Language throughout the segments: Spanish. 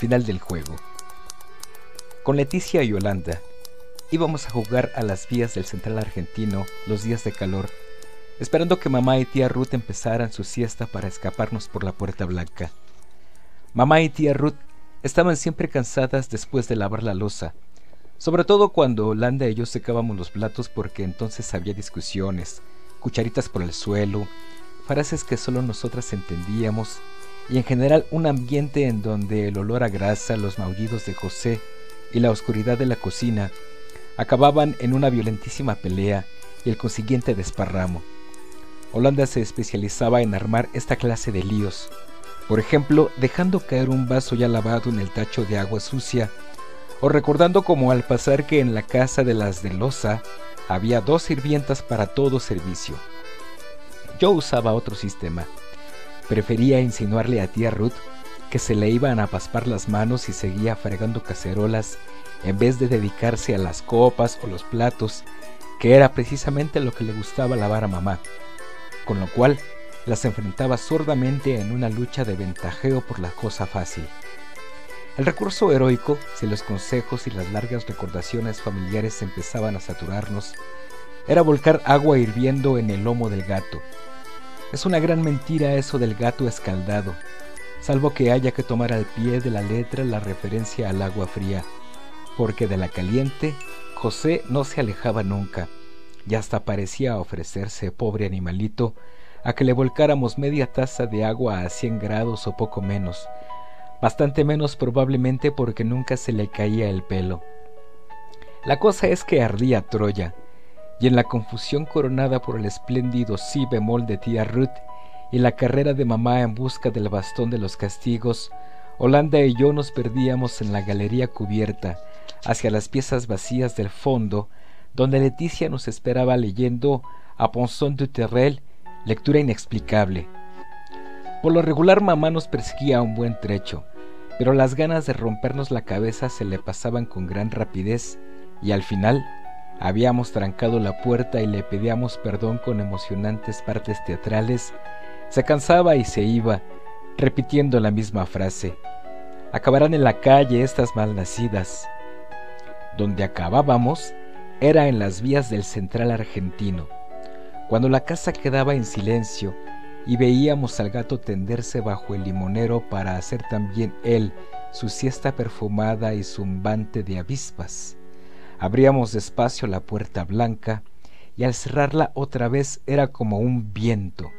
Final del juego. Con Leticia y Yolanda íbamos a jugar a las vías del central argentino los días de calor, esperando que mamá y tía Ruth empezaran su siesta para escaparnos por la puerta blanca. Mamá y tía Ruth estaban siempre cansadas después de lavar la losa, sobre todo cuando Yolanda y yo secábamos los platos porque entonces había discusiones, cucharitas por el suelo, frases que solo nosotras entendíamos y en general un ambiente en donde el olor a grasa, los maullidos de José y la oscuridad de la cocina acababan en una violentísima pelea y el consiguiente desparramo. Holanda se especializaba en armar esta clase de líos, por ejemplo, dejando caer un vaso ya lavado en el tacho de agua sucia, o recordando como al pasar que en la casa de las de Loza había dos sirvientas para todo servicio. Yo usaba otro sistema Prefería insinuarle a tía Ruth que se le iban a paspar las manos y seguía fregando cacerolas en vez de dedicarse a las copas o los platos, que era precisamente lo que le gustaba lavar a mamá, con lo cual las enfrentaba sordamente en una lucha de ventajeo por la cosa fácil. El recurso heroico, si los consejos y las largas recordaciones familiares empezaban a saturarnos, era volcar agua hirviendo en el lomo del gato, es una gran mentira eso del gato escaldado, salvo que haya que tomar al pie de la letra la referencia al agua fría, porque de la caliente José no se alejaba nunca, y hasta parecía ofrecerse, pobre animalito, a que le volcáramos media taza de agua a cien grados o poco menos, bastante menos probablemente porque nunca se le caía el pelo. La cosa es que ardía Troya, y en la confusión coronada por el espléndido si bemol de tía Ruth y la carrera de mamá en busca del bastón de los castigos, Holanda y yo nos perdíamos en la galería cubierta, hacia las piezas vacías del fondo, donde Leticia nos esperaba leyendo a Ponson du Terrel, lectura inexplicable. Por lo regular mamá nos perseguía un buen trecho, pero las ganas de rompernos la cabeza se le pasaban con gran rapidez, y al final Habíamos trancado la puerta y le pedíamos perdón con emocionantes partes teatrales. Se cansaba y se iba, repitiendo la misma frase. Acabarán en la calle estas malnacidas. Donde acabábamos era en las vías del central argentino. Cuando la casa quedaba en silencio y veíamos al gato tenderse bajo el limonero para hacer también él su siesta perfumada y zumbante de avispas. Abríamos despacio la puerta blanca y al cerrarla otra vez era como un viento,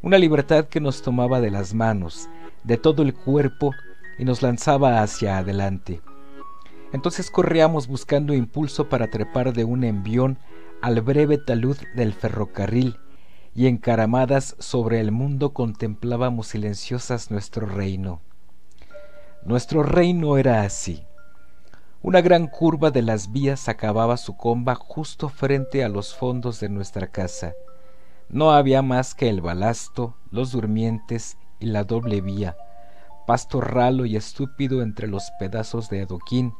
una libertad que nos tomaba de las manos, de todo el cuerpo y nos lanzaba hacia adelante. Entonces corríamos buscando impulso para trepar de un envión al breve talud del ferrocarril y encaramadas sobre el mundo contemplábamos silenciosas nuestro reino. Nuestro reino era así, una gran curva de las vías acababa su comba justo frente a los fondos de nuestra casa. No había más que el balasto, los durmientes y la doble vía, pasto ralo y estúpido entre los pedazos de adoquín,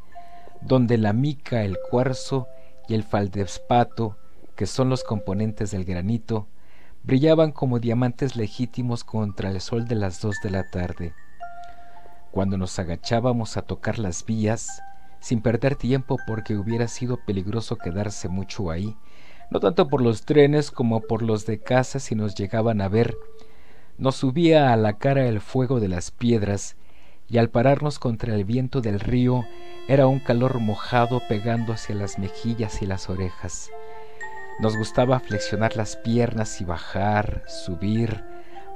donde la mica, el cuarzo y el faldespato, que son los componentes del granito, brillaban como diamantes legítimos contra el sol de las dos de la tarde. Cuando nos agachábamos a tocar las vías, sin perder tiempo porque hubiera sido peligroso quedarse mucho ahí, no tanto por los trenes como por los de casa si nos llegaban a ver. Nos subía a la cara el fuego de las piedras, y al pararnos contra el viento del río era un calor mojado pegando hacia las mejillas y las orejas. Nos gustaba flexionar las piernas y bajar, subir,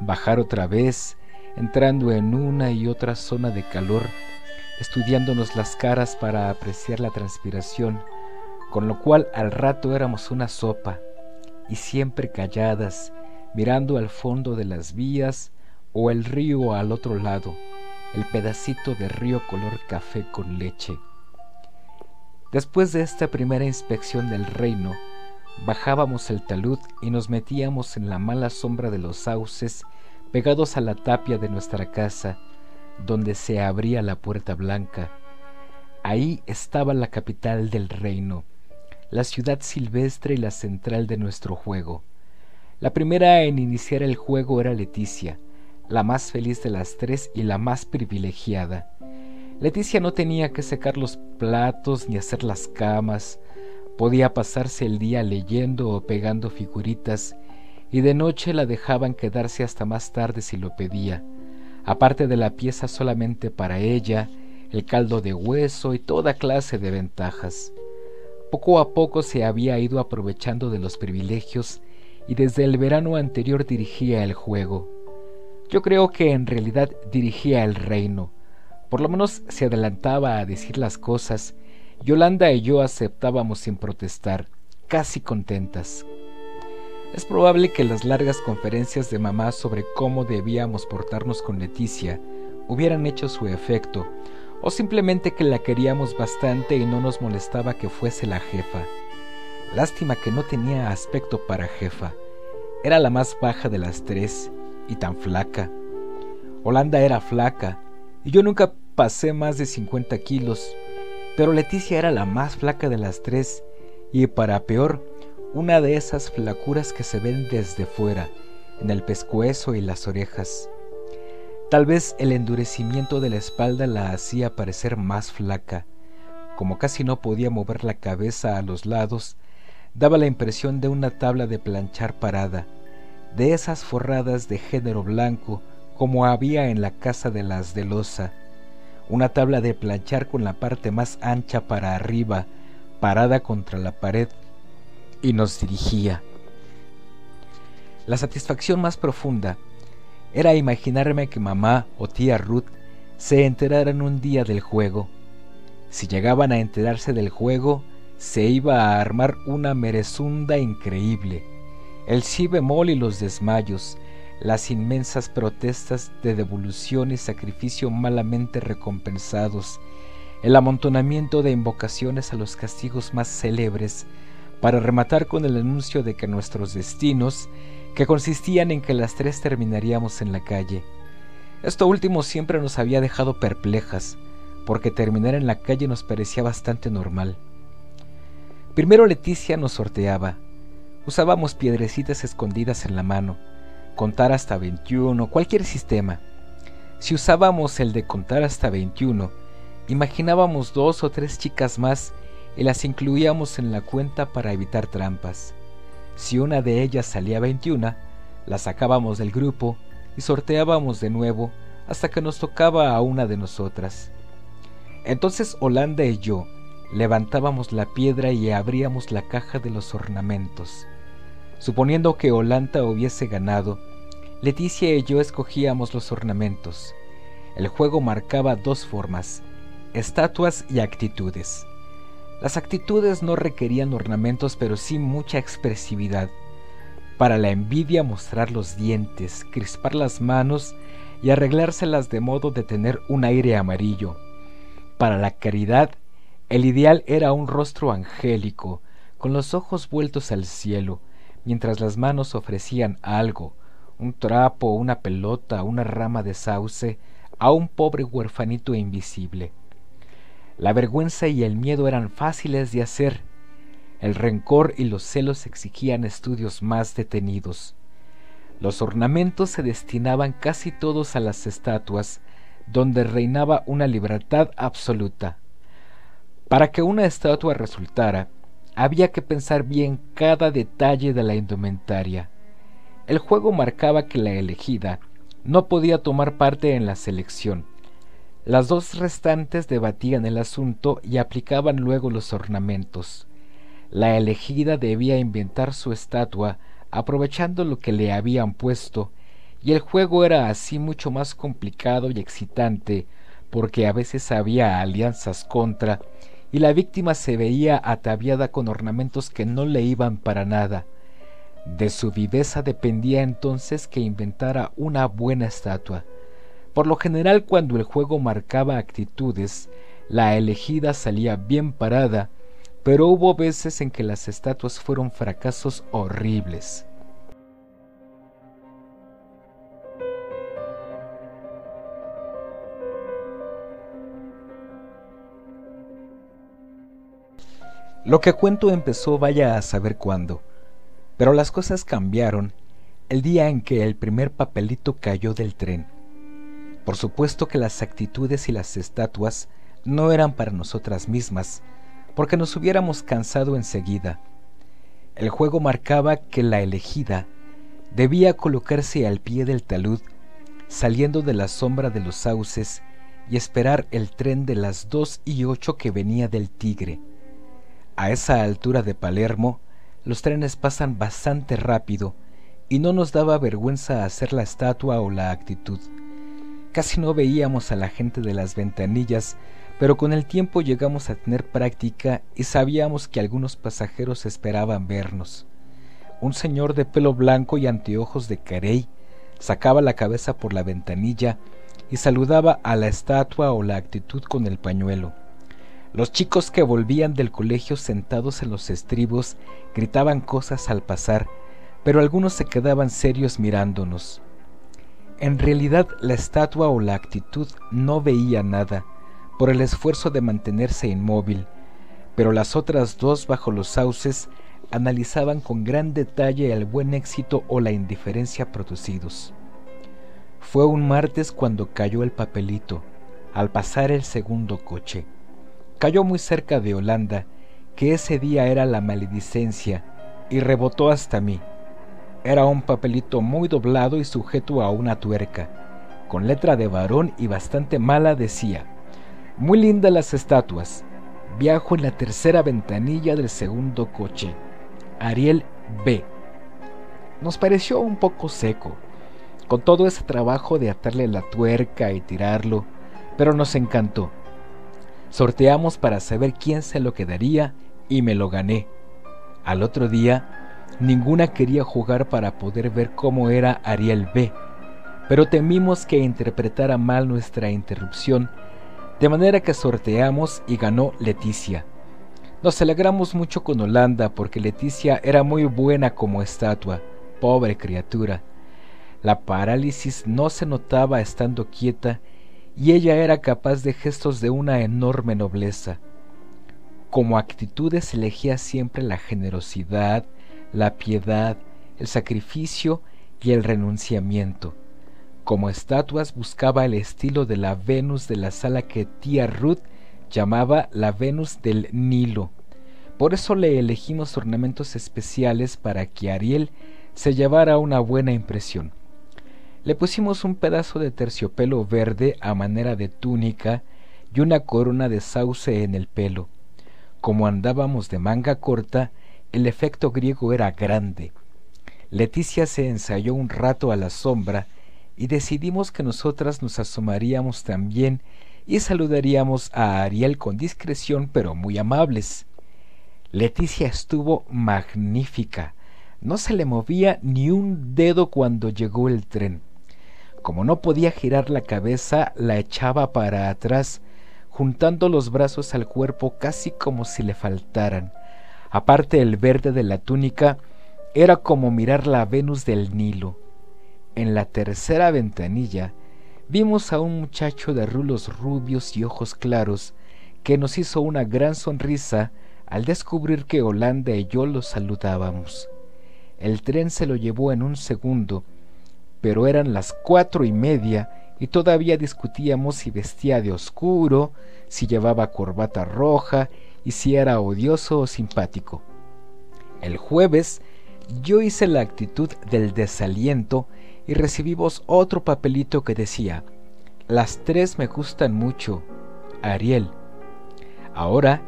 bajar otra vez, entrando en una y otra zona de calor estudiándonos las caras para apreciar la transpiración, con lo cual al rato éramos una sopa, y siempre calladas, mirando al fondo de las vías o el río al otro lado, el pedacito de río color café con leche. Después de esta primera inspección del reino, bajábamos el talud y nos metíamos en la mala sombra de los sauces pegados a la tapia de nuestra casa, donde se abría la puerta blanca. Ahí estaba la capital del reino, la ciudad silvestre y la central de nuestro juego. La primera en iniciar el juego era Leticia, la más feliz de las tres y la más privilegiada. Leticia no tenía que secar los platos ni hacer las camas, podía pasarse el día leyendo o pegando figuritas y de noche la dejaban quedarse hasta más tarde si lo pedía, aparte de la pieza solamente para ella, el caldo de hueso y toda clase de ventajas. Poco a poco se había ido aprovechando de los privilegios y desde el verano anterior dirigía el juego. Yo creo que en realidad dirigía el reino. Por lo menos se adelantaba a decir las cosas. Yolanda y yo aceptábamos sin protestar, casi contentas. Es probable que las largas conferencias de mamá sobre cómo debíamos portarnos con Leticia hubieran hecho su efecto, o simplemente que la queríamos bastante y no nos molestaba que fuese la jefa. Lástima que no tenía aspecto para jefa. Era la más baja de las tres y tan flaca. Holanda era flaca y yo nunca pasé más de 50 kilos, pero Leticia era la más flaca de las tres y para peor, una de esas flacuras que se ven desde fuera, en el pescuezo y las orejas. Tal vez el endurecimiento de la espalda la hacía parecer más flaca. Como casi no podía mover la cabeza a los lados, daba la impresión de una tabla de planchar parada, de esas forradas de género blanco como había en la casa de las de losa, una tabla de planchar con la parte más ancha para arriba, parada contra la pared, y nos dirigía. La satisfacción más profunda era imaginarme que mamá o tía Ruth se enteraran un día del juego. Si llegaban a enterarse del juego, se iba a armar una merezunda increíble. El si bemol y los desmayos, las inmensas protestas de devolución y sacrificio malamente recompensados, el amontonamiento de invocaciones a los castigos más célebres, para rematar con el anuncio de que nuestros destinos que consistían en que las tres terminaríamos en la calle. Esto último siempre nos había dejado perplejas, porque terminar en la calle nos parecía bastante normal. Primero Leticia nos sorteaba. Usábamos piedrecitas escondidas en la mano, contar hasta 21, cualquier sistema. Si usábamos el de contar hasta 21, imaginábamos dos o tres chicas más y las incluíamos en la cuenta para evitar trampas. Si una de ellas salía 21, la sacábamos del grupo y sorteábamos de nuevo hasta que nos tocaba a una de nosotras. Entonces Holanda y yo levantábamos la piedra y abríamos la caja de los ornamentos. Suponiendo que Holanda hubiese ganado, Leticia y yo escogíamos los ornamentos. El juego marcaba dos formas, estatuas y actitudes. Las actitudes no requerían ornamentos, pero sí mucha expresividad. Para la envidia mostrar los dientes, crispar las manos y arreglárselas de modo de tener un aire amarillo. Para la caridad, el ideal era un rostro angélico, con los ojos vueltos al cielo, mientras las manos ofrecían algo, un trapo, una pelota, una rama de sauce, a un pobre huerfanito invisible. La vergüenza y el miedo eran fáciles de hacer. El rencor y los celos exigían estudios más detenidos. Los ornamentos se destinaban casi todos a las estatuas, donde reinaba una libertad absoluta. Para que una estatua resultara, había que pensar bien cada detalle de la indumentaria. El juego marcaba que la elegida no podía tomar parte en la selección, las dos restantes debatían el asunto y aplicaban luego los ornamentos. La elegida debía inventar su estatua aprovechando lo que le habían puesto, y el juego era así mucho más complicado y excitante, porque a veces había alianzas contra, y la víctima se veía ataviada con ornamentos que no le iban para nada. De su viveza dependía entonces que inventara una buena estatua. Por lo general cuando el juego marcaba actitudes, la elegida salía bien parada, pero hubo veces en que las estatuas fueron fracasos horribles. Lo que cuento empezó vaya a saber cuándo, pero las cosas cambiaron el día en que el primer papelito cayó del tren. Por supuesto que las actitudes y las estatuas no eran para nosotras mismas, porque nos hubiéramos cansado enseguida. El juego marcaba que la elegida debía colocarse al pie del talud, saliendo de la sombra de los sauces y esperar el tren de las dos y ocho que venía del Tigre. A esa altura de Palermo, los trenes pasan bastante rápido y no nos daba vergüenza hacer la estatua o la actitud. Casi no veíamos a la gente de las ventanillas, pero con el tiempo llegamos a tener práctica y sabíamos que algunos pasajeros esperaban vernos. Un señor de pelo blanco y anteojos de carey sacaba la cabeza por la ventanilla y saludaba a la estatua o la actitud con el pañuelo. Los chicos que volvían del colegio sentados en los estribos gritaban cosas al pasar, pero algunos se quedaban serios mirándonos. En realidad la estatua o la actitud no veía nada, por el esfuerzo de mantenerse inmóvil, pero las otras dos bajo los sauces analizaban con gran detalle el buen éxito o la indiferencia producidos. Fue un martes cuando cayó el papelito, al pasar el segundo coche. Cayó muy cerca de Holanda, que ese día era la maledicencia, y rebotó hasta mí. Era un papelito muy doblado y sujeto a una tuerca. Con letra de varón y bastante mala decía, Muy lindas las estatuas. Viajo en la tercera ventanilla del segundo coche. Ariel B. Nos pareció un poco seco, con todo ese trabajo de atarle la tuerca y tirarlo, pero nos encantó. Sorteamos para saber quién se lo quedaría y me lo gané. Al otro día, ninguna quería jugar para poder ver cómo era Ariel B, pero temimos que interpretara mal nuestra interrupción, de manera que sorteamos y ganó Leticia. Nos alegramos mucho con Holanda porque Leticia era muy buena como estatua, pobre criatura. La parálisis no se notaba estando quieta y ella era capaz de gestos de una enorme nobleza. Como actitudes elegía siempre la generosidad, la piedad, el sacrificio y el renunciamiento. Como estatuas buscaba el estilo de la Venus de la sala que tía Ruth llamaba la Venus del Nilo. Por eso le elegimos ornamentos especiales para que Ariel se llevara una buena impresión. Le pusimos un pedazo de terciopelo verde a manera de túnica y una corona de sauce en el pelo. Como andábamos de manga corta, el efecto griego era grande. Leticia se ensayó un rato a la sombra y decidimos que nosotras nos asomaríamos también y saludaríamos a Ariel con discreción pero muy amables. Leticia estuvo magnífica. No se le movía ni un dedo cuando llegó el tren. Como no podía girar la cabeza, la echaba para atrás, juntando los brazos al cuerpo casi como si le faltaran. Aparte el verde de la túnica, era como mirar la Venus del Nilo. En la tercera ventanilla vimos a un muchacho de rulos rubios y ojos claros que nos hizo una gran sonrisa al descubrir que Holanda y yo lo saludábamos. El tren se lo llevó en un segundo pero eran las cuatro y media y todavía discutíamos si vestía de oscuro, si llevaba corbata roja y si era odioso o simpático. El jueves yo hice la actitud del desaliento y recibimos otro papelito que decía, las tres me gustan mucho, Ariel. Ahora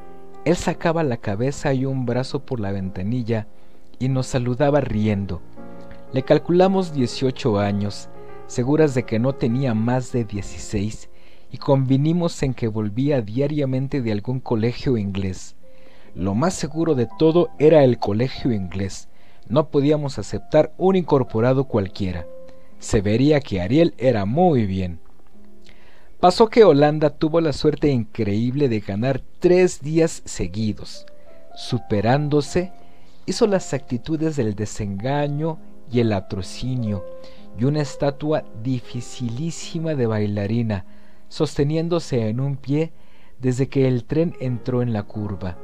él sacaba la cabeza y un brazo por la ventanilla y nos saludaba riendo. Le calculamos 18 años, seguras de que no tenía más de 16, y convinimos en que volvía diariamente de algún colegio inglés. Lo más seguro de todo era el colegio inglés. No podíamos aceptar un incorporado cualquiera. Se vería que Ariel era muy bien. Pasó que Holanda tuvo la suerte increíble de ganar tres días seguidos. Superándose, hizo las actitudes del desengaño y el atrocinio, y una estatua dificilísima de bailarina, sosteniéndose en un pie desde que el tren entró en la curva.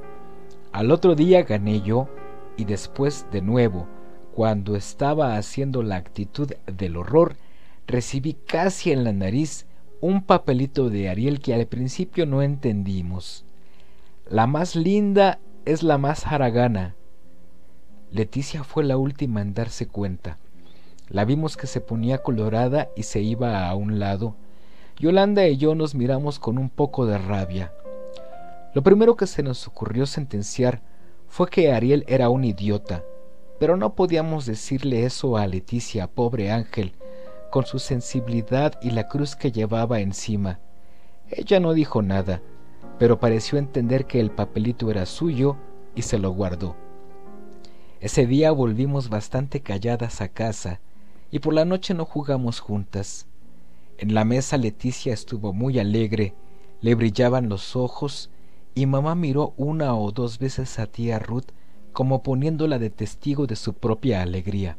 Al otro día gané yo, y después de nuevo, cuando estaba haciendo la actitud del horror, recibí casi en la nariz un papelito de Ariel que al principio no entendimos. La más linda es la más haragana. Leticia fue la última en darse cuenta. La vimos que se ponía colorada y se iba a un lado. Yolanda y yo nos miramos con un poco de rabia. Lo primero que se nos ocurrió sentenciar fue que Ariel era un idiota, pero no podíamos decirle eso a Leticia, pobre ángel, con su sensibilidad y la cruz que llevaba encima. Ella no dijo nada, pero pareció entender que el papelito era suyo y se lo guardó. Ese día volvimos bastante calladas a casa y por la noche no jugamos juntas. En la mesa Leticia estuvo muy alegre, le brillaban los ojos y mamá miró una o dos veces a tía Ruth como poniéndola de testigo de su propia alegría.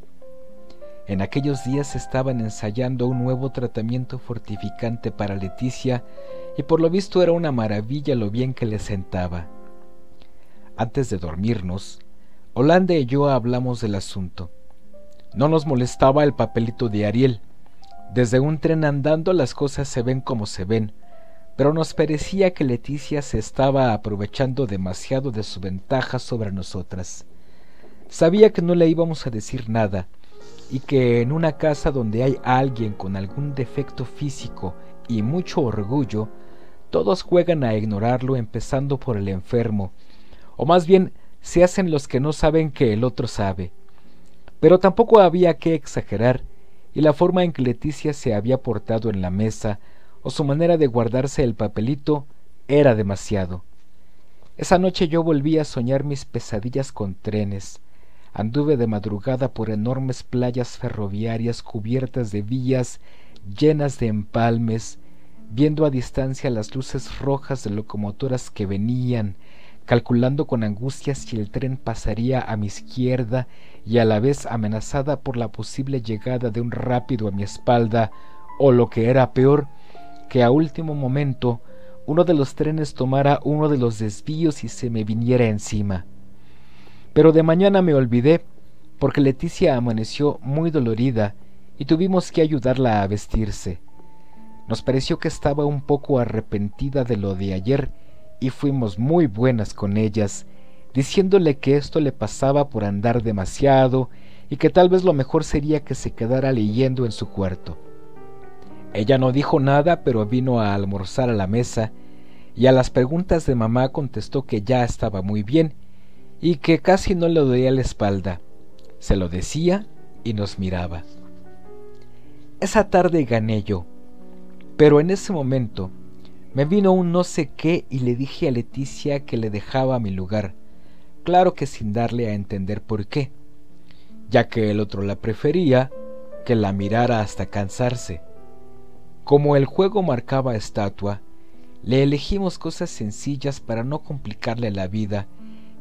En aquellos días estaban ensayando un nuevo tratamiento fortificante para Leticia y por lo visto era una maravilla lo bien que le sentaba. Antes de dormirnos, Holanda y yo hablamos del asunto. No nos molestaba el papelito de Ariel. Desde un tren andando las cosas se ven como se ven, pero nos parecía que Leticia se estaba aprovechando demasiado de su ventaja sobre nosotras. Sabía que no le íbamos a decir nada, y que en una casa donde hay alguien con algún defecto físico y mucho orgullo, todos juegan a ignorarlo empezando por el enfermo, o más bien se hacen los que no saben que el otro sabe. Pero tampoco había que exagerar, y la forma en que Leticia se había portado en la mesa o su manera de guardarse el papelito era demasiado. Esa noche yo volví a soñar mis pesadillas con trenes. Anduve de madrugada por enormes playas ferroviarias cubiertas de vías llenas de empalmes, viendo a distancia las luces rojas de locomotoras que venían, calculando con angustia si el tren pasaría a mi izquierda y a la vez amenazada por la posible llegada de un rápido a mi espalda, o lo que era peor, que a último momento uno de los trenes tomara uno de los desvíos y se me viniera encima. Pero de mañana me olvidé, porque Leticia amaneció muy dolorida y tuvimos que ayudarla a vestirse. Nos pareció que estaba un poco arrepentida de lo de ayer y fuimos muy buenas con ellas, diciéndole que esto le pasaba por andar demasiado y que tal vez lo mejor sería que se quedara leyendo en su cuarto. Ella no dijo nada, pero vino a almorzar a la mesa y a las preguntas de mamá contestó que ya estaba muy bien y que casi no le dolía la espalda. Se lo decía y nos miraba. Esa tarde gané yo, pero en ese momento me vino un no sé qué y le dije a Leticia que le dejaba mi lugar, claro que sin darle a entender por qué, ya que el otro la prefería, que la mirara hasta cansarse. Como el juego marcaba estatua, le elegimos cosas sencillas para no complicarle la vida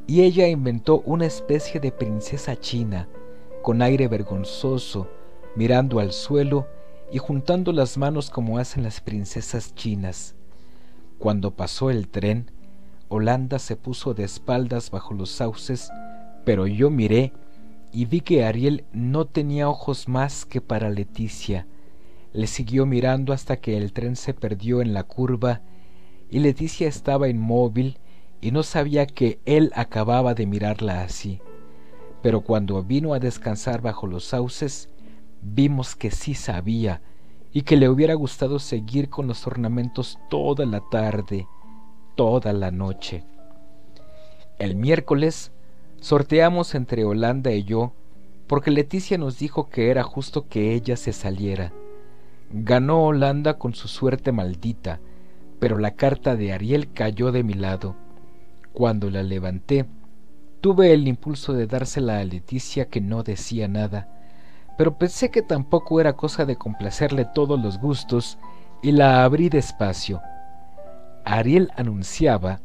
y ella inventó una especie de princesa china, con aire vergonzoso, mirando al suelo y juntando las manos como hacen las princesas chinas. Cuando pasó el tren, Holanda se puso de espaldas bajo los sauces, pero yo miré y vi que Ariel no tenía ojos más que para Leticia, le siguió mirando hasta que el tren se perdió en la curva y Leticia estaba inmóvil y no sabía que él acababa de mirarla así. Pero cuando vino a descansar bajo los sauces, vimos que sí sabía y que le hubiera gustado seguir con los ornamentos toda la tarde, toda la noche. El miércoles sorteamos entre Holanda y yo, porque Leticia nos dijo que era justo que ella se saliera. Ganó Holanda con su suerte maldita, pero la carta de Ariel cayó de mi lado. Cuando la levanté, tuve el impulso de dársela a Leticia que no decía nada, pero pensé que tampoco era cosa de complacerle todos los gustos y la abrí despacio. Ariel anunciaba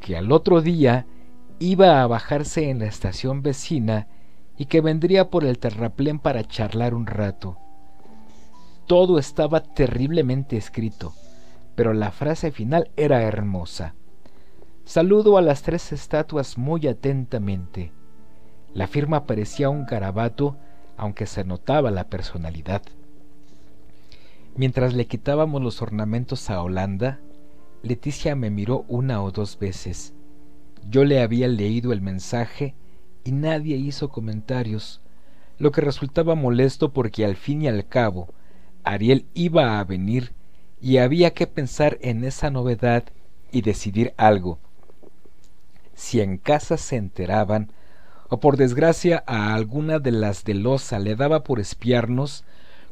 que al otro día iba a bajarse en la estación vecina y que vendría por el terraplén para charlar un rato. Todo estaba terriblemente escrito, pero la frase final era hermosa. Saludo a las tres estatuas muy atentamente. La firma parecía un garabato, aunque se notaba la personalidad. Mientras le quitábamos los ornamentos a Holanda, Leticia me miró una o dos veces. Yo le había leído el mensaje y nadie hizo comentarios, lo que resultaba molesto porque al fin y al cabo Ariel iba a venir y había que pensar en esa novedad y decidir algo. Si en casa se enteraban, o por desgracia a alguna de las de Loza le daba por espiarnos,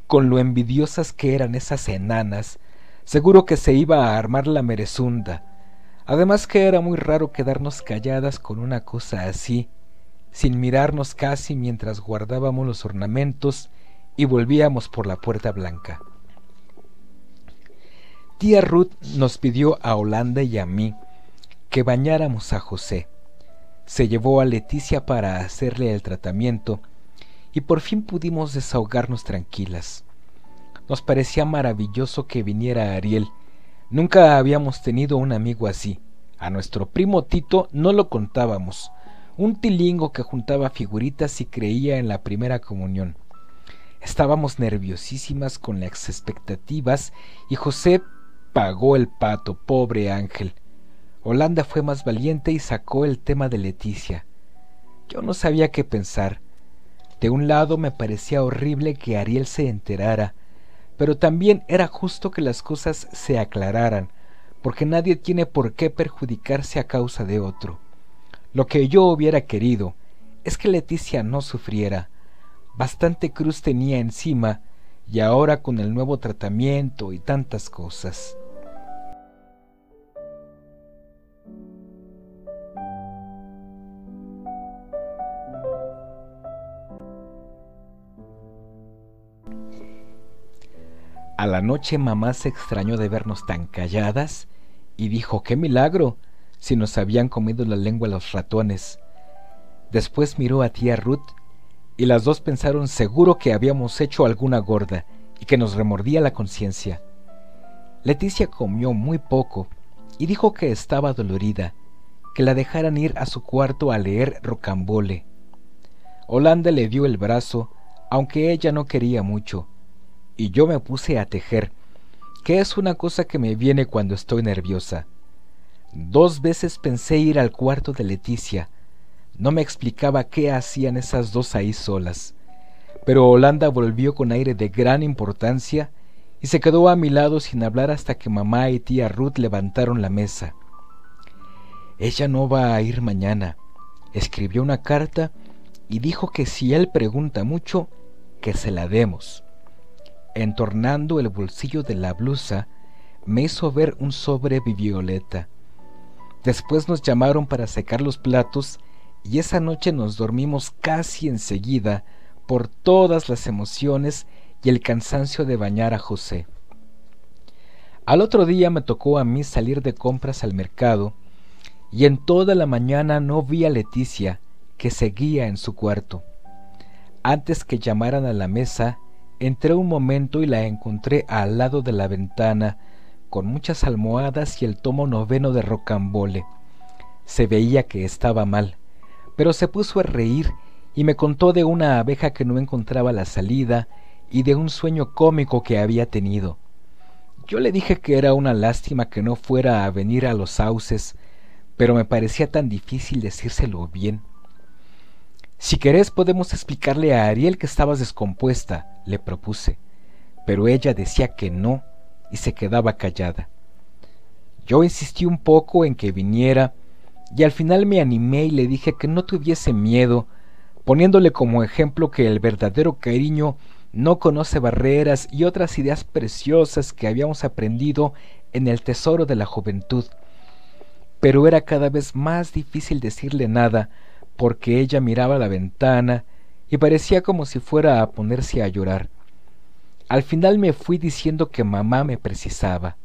con lo envidiosas que eran esas enanas, seguro que se iba a armar la merezunda. Además que era muy raro quedarnos calladas con una cosa así, sin mirarnos casi mientras guardábamos los ornamentos y volvíamos por la puerta blanca. Tía Ruth nos pidió a Holanda y a mí que bañáramos a José. Se llevó a Leticia para hacerle el tratamiento y por fin pudimos desahogarnos tranquilas. Nos parecía maravilloso que viniera Ariel. Nunca habíamos tenido un amigo así. A nuestro primo Tito no lo contábamos. Un tilingo que juntaba figuritas y creía en la primera comunión. Estábamos nerviosísimas con las expectativas y José pagó el pato, pobre ángel. Holanda fue más valiente y sacó el tema de Leticia. Yo no sabía qué pensar. De un lado me parecía horrible que Ariel se enterara, pero también era justo que las cosas se aclararan, porque nadie tiene por qué perjudicarse a causa de otro. Lo que yo hubiera querido es que Leticia no sufriera. Bastante cruz tenía encima, y ahora con el nuevo tratamiento y tantas cosas. A la noche mamá se extrañó de vernos tan calladas y dijo qué milagro si nos habían comido la lengua los ratones. Después miró a tía Ruth y las dos pensaron seguro que habíamos hecho alguna gorda y que nos remordía la conciencia. Leticia comió muy poco y dijo que estaba dolorida, que la dejaran ir a su cuarto a leer rocambole. Holanda le dio el brazo, aunque ella no quería mucho, y yo me puse a tejer, que es una cosa que me viene cuando estoy nerviosa. Dos veces pensé ir al cuarto de Leticia. No me explicaba qué hacían esas dos ahí solas. Pero Holanda volvió con aire de gran importancia y se quedó a mi lado sin hablar hasta que mamá y tía Ruth levantaron la mesa. Ella no va a ir mañana. Escribió una carta y dijo que si él pregunta mucho, que se la demos entornando el bolsillo de la blusa, me hizo ver un sobre violeta. Después nos llamaron para secar los platos y esa noche nos dormimos casi enseguida por todas las emociones y el cansancio de bañar a José. Al otro día me tocó a mí salir de compras al mercado y en toda la mañana no vi a Leticia, que seguía en su cuarto. Antes que llamaran a la mesa, Entré un momento y la encontré al lado de la ventana, con muchas almohadas y el tomo noveno de Rocambole. Se veía que estaba mal, pero se puso a reír y me contó de una abeja que no encontraba la salida y de un sueño cómico que había tenido. Yo le dije que era una lástima que no fuera a venir a los sauces, pero me parecía tan difícil decírselo bien. Si querés podemos explicarle a Ariel que estabas descompuesta, le propuse, pero ella decía que no y se quedaba callada. Yo insistí un poco en que viniera y al final me animé y le dije que no tuviese miedo, poniéndole como ejemplo que el verdadero cariño no conoce barreras y otras ideas preciosas que habíamos aprendido en el tesoro de la juventud. Pero era cada vez más difícil decirle nada, porque ella miraba la ventana y parecía como si fuera a ponerse a llorar. Al final me fui diciendo que mamá me precisaba.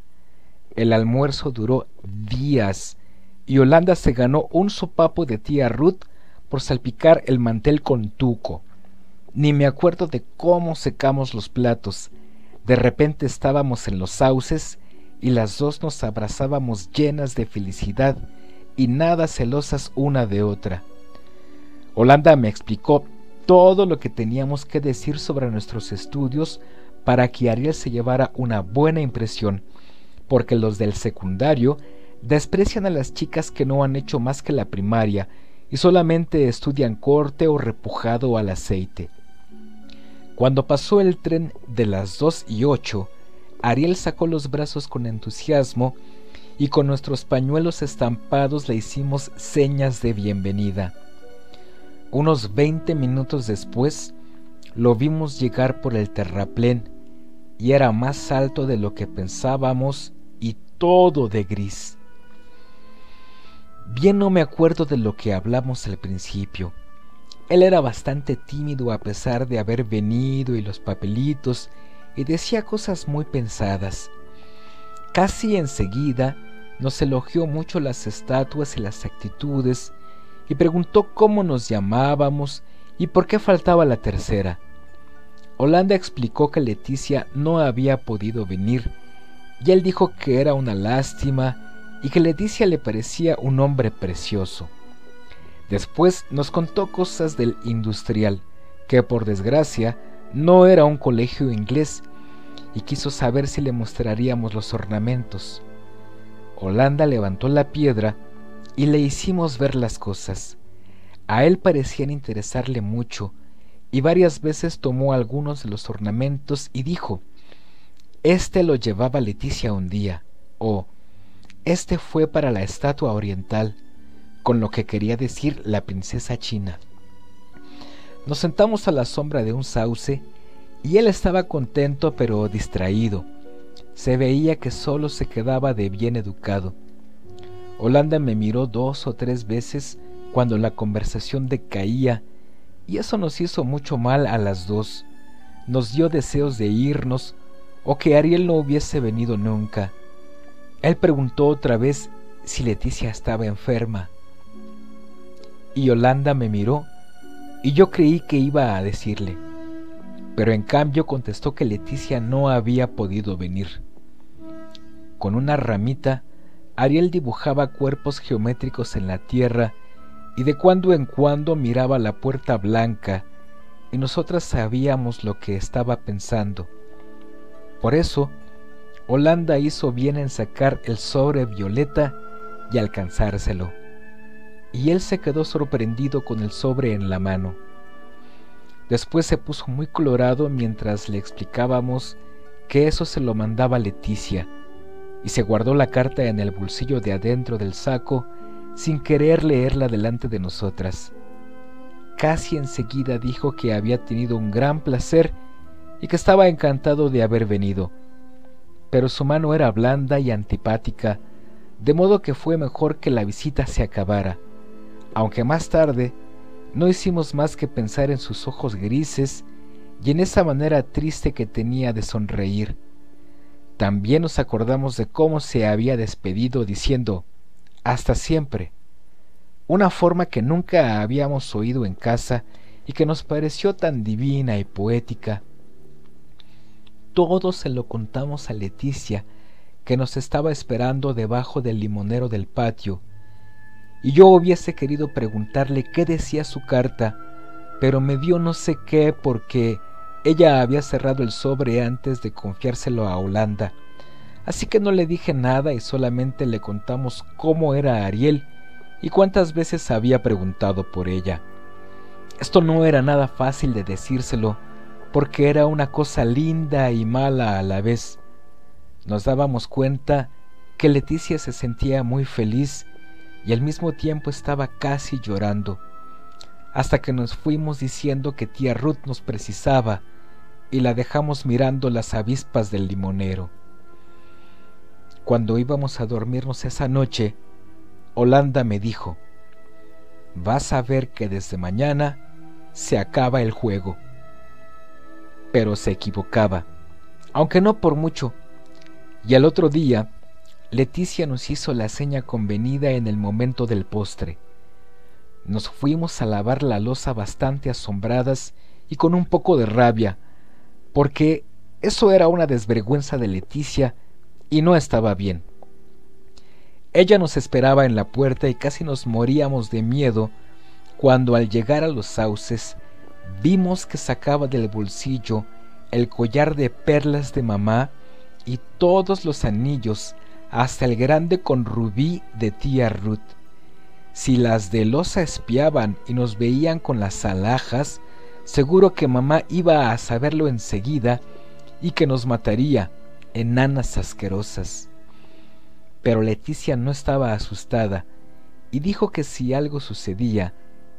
El almuerzo duró días y Holanda se ganó un sopapo de tía Ruth por salpicar el mantel con tuco. Ni me acuerdo de cómo secamos los platos. De repente estábamos en los sauces y las dos nos abrazábamos llenas de felicidad y nada celosas una de otra. Holanda me explicó todo lo que teníamos que decir sobre nuestros estudios para que Ariel se llevara una buena impresión, porque los del secundario desprecian a las chicas que no han hecho más que la primaria y solamente estudian corte o repujado al aceite. Cuando pasó el tren de las dos y ocho, Ariel sacó los brazos con entusiasmo y con nuestros pañuelos estampados le hicimos señas de bienvenida. Unos veinte minutos después, lo vimos llegar por el terraplén y era más alto de lo que pensábamos y todo de gris. Bien no me acuerdo de lo que hablamos al principio. Él era bastante tímido a pesar de haber venido y los papelitos y decía cosas muy pensadas. Casi enseguida nos elogió mucho las estatuas y las actitudes y preguntó cómo nos llamábamos y por qué faltaba la tercera. Holanda explicó que Leticia no había podido venir y él dijo que era una lástima y que Leticia le parecía un hombre precioso. Después nos contó cosas del industrial, que por desgracia no era un colegio inglés, y quiso saber si le mostraríamos los ornamentos. Holanda levantó la piedra y le hicimos ver las cosas. A él parecían interesarle mucho, y varias veces tomó algunos de los ornamentos y dijo, Este lo llevaba Leticia un día, o Este fue para la estatua oriental, con lo que quería decir la princesa china. Nos sentamos a la sombra de un sauce y él estaba contento pero distraído. Se veía que solo se quedaba de bien educado. Holanda me miró dos o tres veces cuando la conversación decaía y eso nos hizo mucho mal a las dos. Nos dio deseos de irnos o que Ariel no hubiese venido nunca. Él preguntó otra vez si Leticia estaba enferma. Y Yolanda me miró y yo creí que iba a decirle, pero en cambio contestó que Leticia no había podido venir. Con una ramita, Ariel dibujaba cuerpos geométricos en la tierra y de cuando en cuando miraba la puerta blanca y nosotras sabíamos lo que estaba pensando. Por eso, Holanda hizo bien en sacar el sobre violeta y alcanzárselo. Y él se quedó sorprendido con el sobre en la mano. Después se puso muy colorado mientras le explicábamos que eso se lo mandaba Leticia, y se guardó la carta en el bolsillo de adentro del saco sin querer leerla delante de nosotras. Casi enseguida dijo que había tenido un gran placer y que estaba encantado de haber venido, pero su mano era blanda y antipática, de modo que fue mejor que la visita se acabara, aunque más tarde no hicimos más que pensar en sus ojos grises y en esa manera triste que tenía de sonreír. También nos acordamos de cómo se había despedido diciendo hasta siempre, una forma que nunca habíamos oído en casa y que nos pareció tan divina y poética. Todo se lo contamos a Leticia, que nos estaba esperando debajo del limonero del patio, y yo hubiese querido preguntarle qué decía su carta, pero me dio no sé qué porque ella había cerrado el sobre antes de confiárselo a Holanda así que no le dije nada y solamente le contamos cómo era Ariel y cuántas veces había preguntado por ella. Esto no era nada fácil de decírselo, porque era una cosa linda y mala a la vez. Nos dábamos cuenta que Leticia se sentía muy feliz y al mismo tiempo estaba casi llorando, hasta que nos fuimos diciendo que tía Ruth nos precisaba y la dejamos mirando las avispas del limonero. Cuando íbamos a dormirnos esa noche, Holanda me dijo, vas a ver que desde mañana se acaba el juego. Pero se equivocaba, aunque no por mucho. Y al otro día, Leticia nos hizo la seña convenida en el momento del postre. Nos fuimos a lavar la losa bastante asombradas y con un poco de rabia, porque eso era una desvergüenza de Leticia y no estaba bien. Ella nos esperaba en la puerta y casi nos moríamos de miedo cuando al llegar a los sauces vimos que sacaba del bolsillo el collar de perlas de mamá y todos los anillos, hasta el grande con rubí de tía Ruth. Si las de losa espiaban y nos veían con las alhajas, seguro que mamá iba a saberlo enseguida y que nos mataría, enanas asquerosas. Pero Leticia no estaba asustada y dijo que si algo sucedía,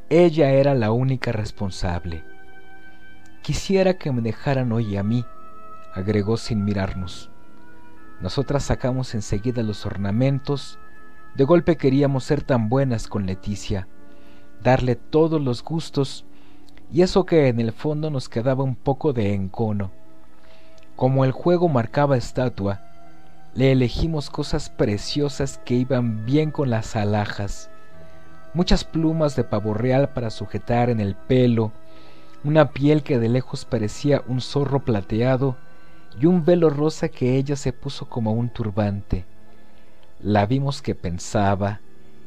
ella era la única responsable. Quisiera que me dejaran hoy a mí, agregó sin mirarnos. Nosotras sacamos enseguida los ornamentos, de golpe queríamos ser tan buenas con Leticia, darle todos los gustos, y eso que en el fondo nos quedaba un poco de encono. Como el juego marcaba estatua, le elegimos cosas preciosas que iban bien con las alhajas, muchas plumas de pavo real para sujetar en el pelo, una piel que de lejos parecía un zorro plateado y un velo rosa que ella se puso como un turbante. La vimos que pensaba,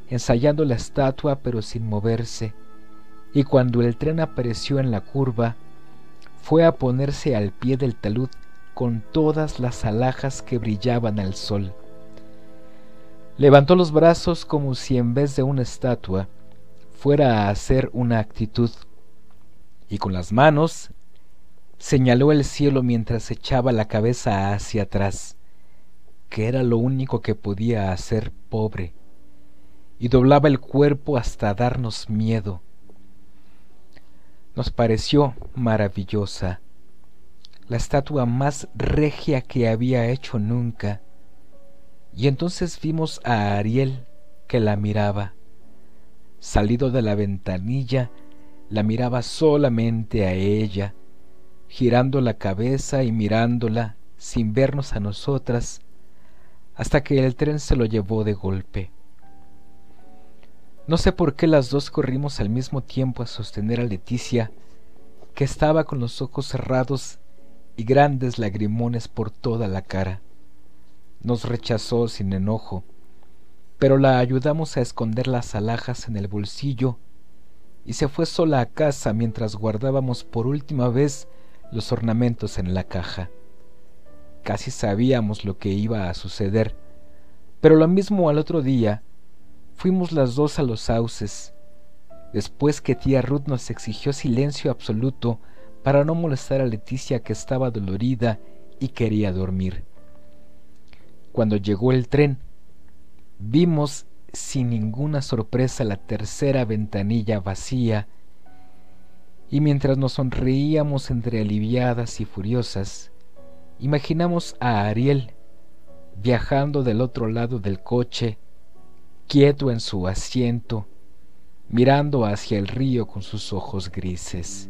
ensayando la estatua pero sin moverse, y cuando el tren apareció en la curva, fue a ponerse al pie del talud con todas las alhajas que brillaban al sol. Levantó los brazos como si en vez de una estatua fuera a hacer una actitud. Y con las manos señaló el cielo mientras echaba la cabeza hacia atrás, que era lo único que podía hacer pobre, y doblaba el cuerpo hasta darnos miedo. Nos pareció maravillosa, la estatua más regia que había hecho nunca, y entonces vimos a Ariel que la miraba. Salido de la ventanilla, la miraba solamente a ella, girando la cabeza y mirándola sin vernos a nosotras, hasta que el tren se lo llevó de golpe. No sé por qué las dos corrimos al mismo tiempo a sostener a Leticia, que estaba con los ojos cerrados y grandes lagrimones por toda la cara. Nos rechazó sin enojo, pero la ayudamos a esconder las alhajas en el bolsillo y se fue sola a casa mientras guardábamos por última vez los ornamentos en la caja. Casi sabíamos lo que iba a suceder, pero lo mismo al otro día, fuimos las dos a los sauces, después que tía Ruth nos exigió silencio absoluto para no molestar a Leticia que estaba dolorida y quería dormir. Cuando llegó el tren, vimos sin ninguna sorpresa la tercera ventanilla vacía, y mientras nos sonreíamos entre aliviadas y furiosas, imaginamos a Ariel viajando del otro lado del coche, quieto en su asiento, mirando hacia el río con sus ojos grises.